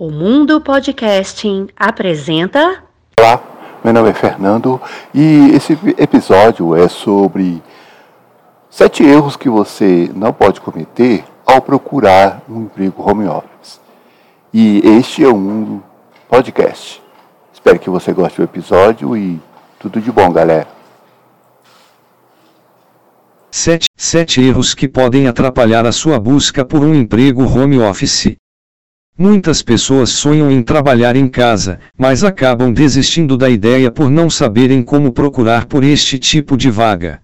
O Mundo Podcasting apresenta. Olá, meu nome é Fernando e esse episódio é sobre sete erros que você não pode cometer ao procurar um emprego home office. E este é o Mundo Podcast. Espero que você goste do episódio e tudo de bom, galera. Sete, sete erros que podem atrapalhar a sua busca por um emprego home office. Muitas pessoas sonham em trabalhar em casa, mas acabam desistindo da ideia por não saberem como procurar por este tipo de vaga.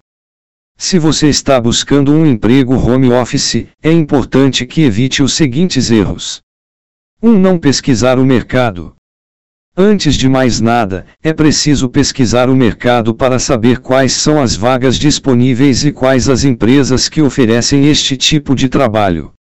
Se você está buscando um emprego home office, é importante que evite os seguintes erros. 1. Um, não pesquisar o mercado. Antes de mais nada, é preciso pesquisar o mercado para saber quais são as vagas disponíveis e quais as empresas que oferecem este tipo de trabalho.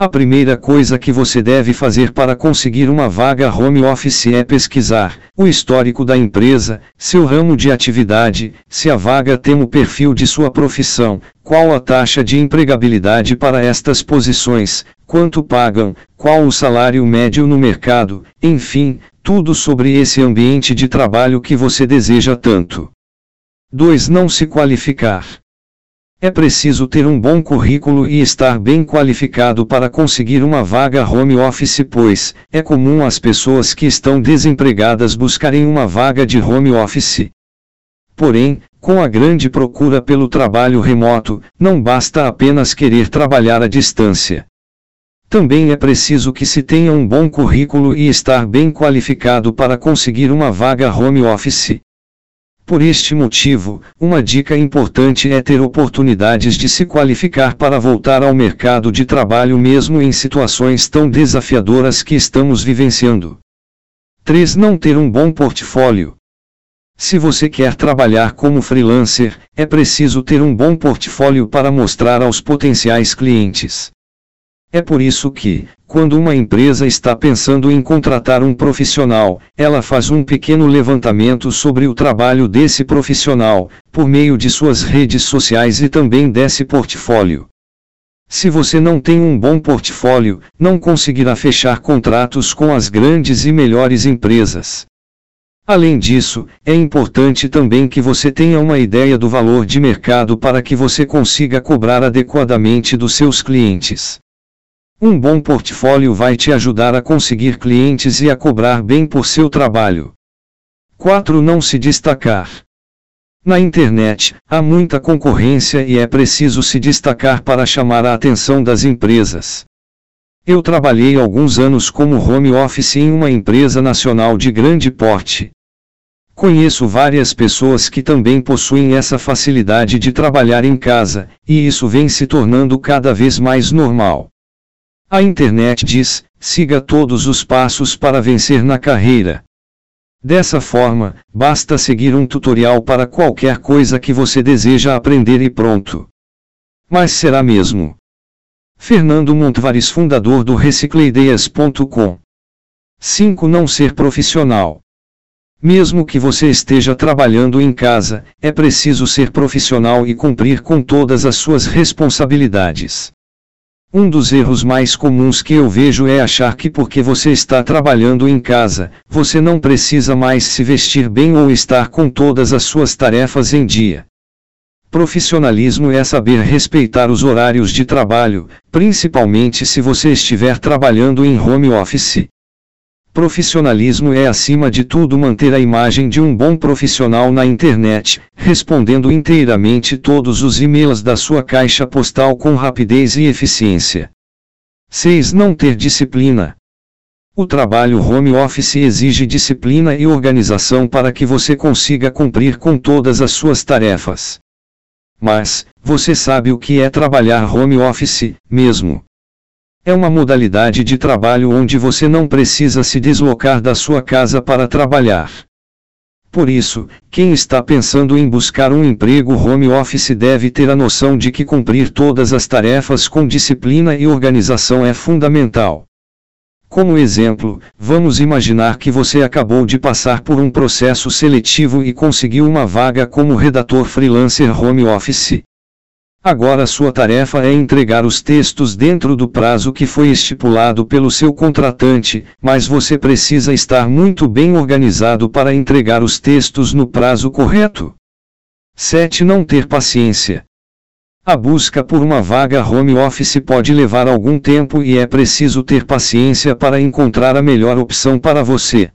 A primeira coisa que você deve fazer para conseguir uma vaga home office é pesquisar o histórico da empresa, seu ramo de atividade, se a vaga tem o perfil de sua profissão, qual a taxa de empregabilidade para estas posições, quanto pagam, qual o salário médio no mercado, enfim, tudo sobre esse ambiente de trabalho que você deseja tanto. 2. Não se qualificar. É preciso ter um bom currículo e estar bem qualificado para conseguir uma vaga home office, pois é comum as pessoas que estão desempregadas buscarem uma vaga de home office. Porém, com a grande procura pelo trabalho remoto, não basta apenas querer trabalhar à distância. Também é preciso que se tenha um bom currículo e estar bem qualificado para conseguir uma vaga home office. Por este motivo, uma dica importante é ter oportunidades de se qualificar para voltar ao mercado de trabalho mesmo em situações tão desafiadoras que estamos vivenciando. 3. Não ter um bom portfólio. Se você quer trabalhar como freelancer, é preciso ter um bom portfólio para mostrar aos potenciais clientes. É por isso que, quando uma empresa está pensando em contratar um profissional, ela faz um pequeno levantamento sobre o trabalho desse profissional, por meio de suas redes sociais e também desse portfólio. Se você não tem um bom portfólio, não conseguirá fechar contratos com as grandes e melhores empresas. Além disso, é importante também que você tenha uma ideia do valor de mercado para que você consiga cobrar adequadamente dos seus clientes. Um bom portfólio vai te ajudar a conseguir clientes e a cobrar bem por seu trabalho. 4. Não se destacar. Na internet, há muita concorrência e é preciso se destacar para chamar a atenção das empresas. Eu trabalhei alguns anos como home office em uma empresa nacional de grande porte. Conheço várias pessoas que também possuem essa facilidade de trabalhar em casa, e isso vem se tornando cada vez mais normal. A internet diz: siga todos os passos para vencer na carreira. Dessa forma, basta seguir um tutorial para qualquer coisa que você deseja aprender e pronto. Mas será mesmo? Fernando Montvares, fundador do recicleideias.com. 5. Não ser profissional. Mesmo que você esteja trabalhando em casa, é preciso ser profissional e cumprir com todas as suas responsabilidades. Um dos erros mais comuns que eu vejo é achar que porque você está trabalhando em casa, você não precisa mais se vestir bem ou estar com todas as suas tarefas em dia. Profissionalismo é saber respeitar os horários de trabalho, principalmente se você estiver trabalhando em home office. Profissionalismo é acima de tudo manter a imagem de um bom profissional na internet, respondendo inteiramente todos os e-mails da sua caixa postal com rapidez e eficiência. 6. Não ter disciplina. O trabalho home office exige disciplina e organização para que você consiga cumprir com todas as suas tarefas. Mas, você sabe o que é trabalhar home office, mesmo? É uma modalidade de trabalho onde você não precisa se deslocar da sua casa para trabalhar. Por isso, quem está pensando em buscar um emprego home office deve ter a noção de que cumprir todas as tarefas com disciplina e organização é fundamental. Como exemplo, vamos imaginar que você acabou de passar por um processo seletivo e conseguiu uma vaga como redator freelancer home office. Agora sua tarefa é entregar os textos dentro do prazo que foi estipulado pelo seu contratante, mas você precisa estar muito bem organizado para entregar os textos no prazo correto. 7. Não ter paciência. A busca por uma vaga home office pode levar algum tempo e é preciso ter paciência para encontrar a melhor opção para você.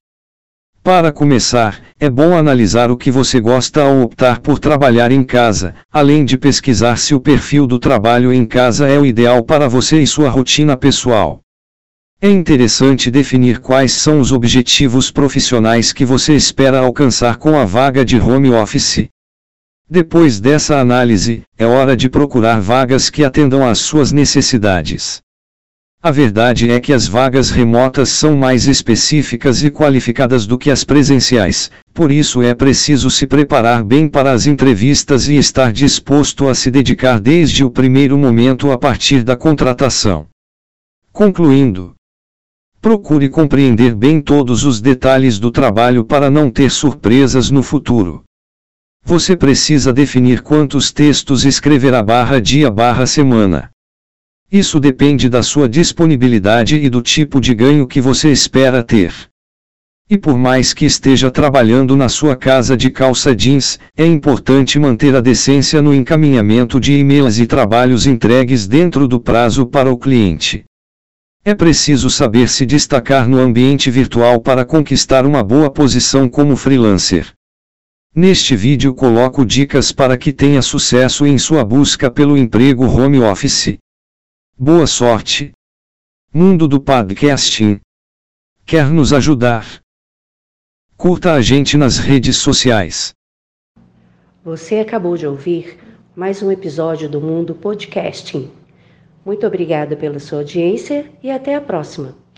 Para começar, é bom analisar o que você gosta ao optar por trabalhar em casa, além de pesquisar se o perfil do trabalho em casa é o ideal para você e sua rotina pessoal. É interessante definir quais são os objetivos profissionais que você espera alcançar com a vaga de home office. Depois dessa análise, é hora de procurar vagas que atendam às suas necessidades. A verdade é que as vagas remotas são mais específicas e qualificadas do que as presenciais, por isso é preciso se preparar bem para as entrevistas e estar disposto a se dedicar desde o primeiro momento a partir da contratação. Concluindo, procure compreender bem todos os detalhes do trabalho para não ter surpresas no futuro. Você precisa definir quantos textos escreverá barra dia barra semana. Isso depende da sua disponibilidade e do tipo de ganho que você espera ter. E por mais que esteja trabalhando na sua casa de calça jeans, é importante manter a decência no encaminhamento de e-mails e trabalhos entregues dentro do prazo para o cliente. É preciso saber se destacar no ambiente virtual para conquistar uma boa posição como freelancer. Neste vídeo coloco dicas para que tenha sucesso em sua busca pelo emprego home office. Boa sorte! Mundo do Podcasting. Quer nos ajudar? Curta a gente nas redes sociais. Você acabou de ouvir mais um episódio do Mundo Podcasting. Muito obrigada pela sua audiência e até a próxima.